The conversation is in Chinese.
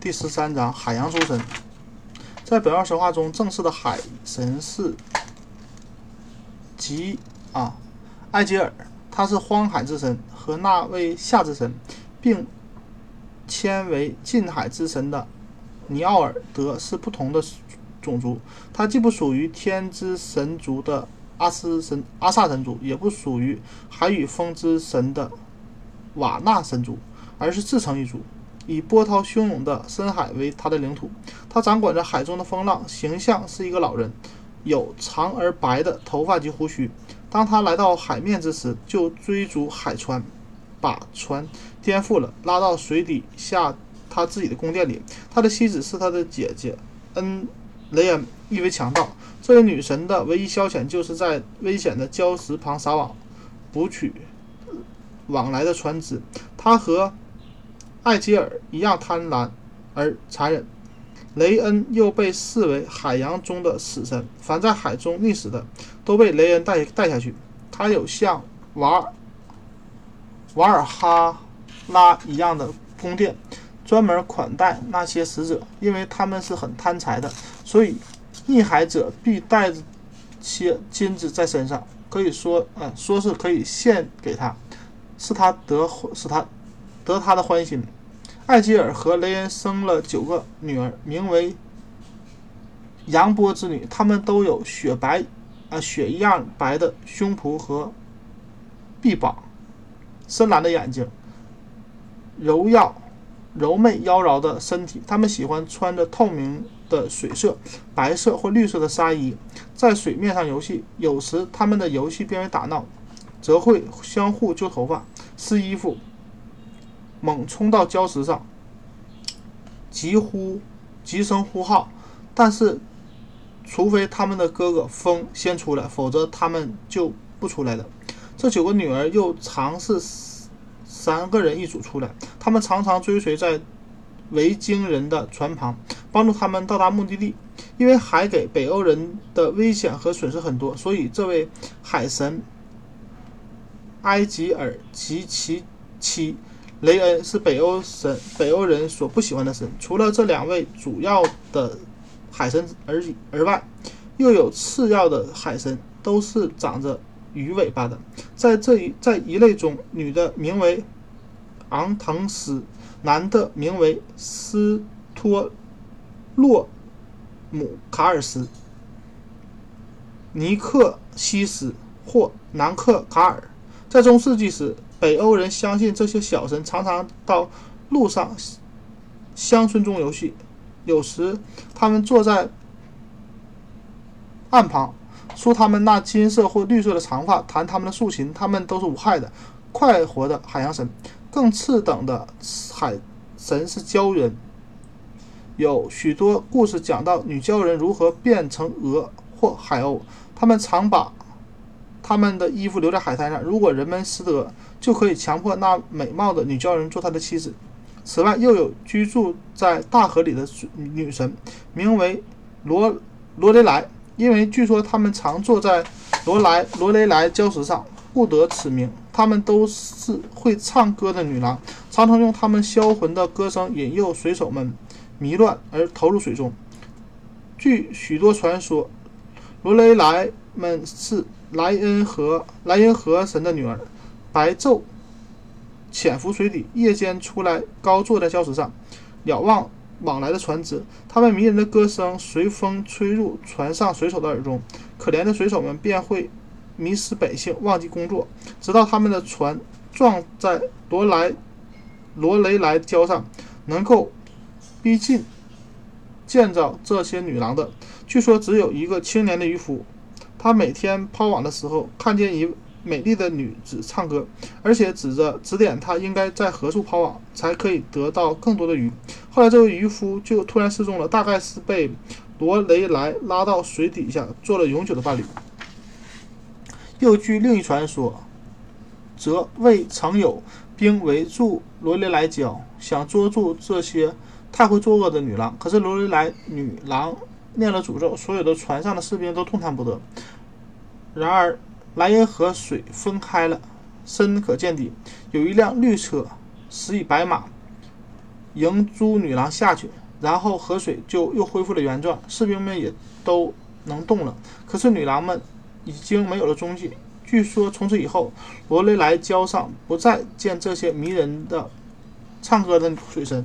第十三章海洋诸神。在北欧神话中，正式的海神是吉啊埃吉尔，他是荒海之神和那位夏之神，并迁为近海之神的尼奥尔德是不同的种族。他既不属于天之神族的阿斯神阿萨神族，也不属于海与风之神的瓦纳神族，而是自成一族，以波涛汹涌的深海为他的领土。他掌管着海中的风浪，形象是一个老人，有长而白的头发及胡须。当他来到海面之时，就追逐海船，把船颠覆了，拉到水底下他自己的宫殿里。他的妻子是他的姐姐恩雷恩，一位强盗。这位女神的唯一消遣就是在危险的礁石旁撒网，捕取往来的船只。她和艾吉尔一样贪婪而残忍。雷恩又被视为海洋中的死神，凡在海中溺死的，都被雷恩带带下去。他有像瓦瓦尔哈拉一样的宫殿，专门款待那些死者，因为他们是很贪财的，所以溺海者必带着些金子在身上，可以说，嗯，说是可以献给他，是他得使他得他的欢心。艾吉尔和雷恩生了九个女儿，名为扬波之女。她们都有雪白，啊，雪一样白的胸脯和臂膀，深蓝的眼睛，柔耀、柔媚、妖娆的身体。她们喜欢穿着透明的水色、白色或绿色的纱衣，在水面上游戏。有时，他们的游戏变为打闹，则会相互揪头发、撕衣服。猛冲到礁石上，急呼、急声呼号，但是，除非他们的哥哥风先出来，否则他们就不出来的。这九个女儿又尝试三个人一组出来，他们常常追随在维京人的船旁，帮助他们到达目的地。因为海给北欧人的危险和损失很多，所以这位海神埃吉尔及其妻。雷恩是北欧神，北欧人所不喜欢的神。除了这两位主要的海神而而外，又有次要的海神，都是长着鱼尾巴的。在这一在一类中，女的名为昂腾斯，男的名为斯托洛姆卡尔斯、尼克西斯或南克卡尔。在中世纪时。北欧人相信这些小神常常到路上、乡村中游戏，有时他们坐在岸旁，梳他们那金色或绿色的长发，弹他们的竖琴。他们都是无害的、快活的海洋神。更次等的海神是鲛人，有许多故事讲到女鲛人如何变成鹅或海鸥。他们常把他们的衣服留在海滩上，如果人们识得。就可以强迫那美貌的女鲛人做他的妻子。此外，又有居住在大河里的女神，名为罗罗雷莱，因为据说他们常坐在罗莱罗雷莱礁石上，故得此名。他们都是会唱歌的女郎，常常用她们销魂的歌声引诱水手们迷乱而投入水中。据许多传说，罗雷莱们是莱恩河莱茵河神的女儿。白昼潜伏水底，夜间出来，高坐在礁石上，仰望往来的船只。他们迷人的歌声随风吹入船上水手的耳中，可怜的水手们便会迷失本性，忘记工作，直到他们的船撞在罗莱罗雷莱礁上，能够逼近建造这些女郎的。据说只有一个青年的渔夫，他每天抛网的时候，看见一。美丽的女子唱歌，而且指着指点他应该在何处抛网，才可以得到更多的鱼。后来，这位渔夫就突然失踪了，大概是被罗雷莱拉到水底下做了永久的伴侣。又据另一传说，则未曾有兵围住罗雷莱礁，想捉住这些太会作恶的女郎。可是罗雷莱女郎念了诅咒，所有的船上的士兵都动弹不得。然而。莱茵河水分开了，深可见底。有一辆绿车，驶以白马，迎诸女郎下去，然后河水就又恢复了原状，士兵们也都能动了。可是女郎们已经没有了踪迹。据说从此以后，罗雷莱礁上不再见这些迷人的唱歌的水神。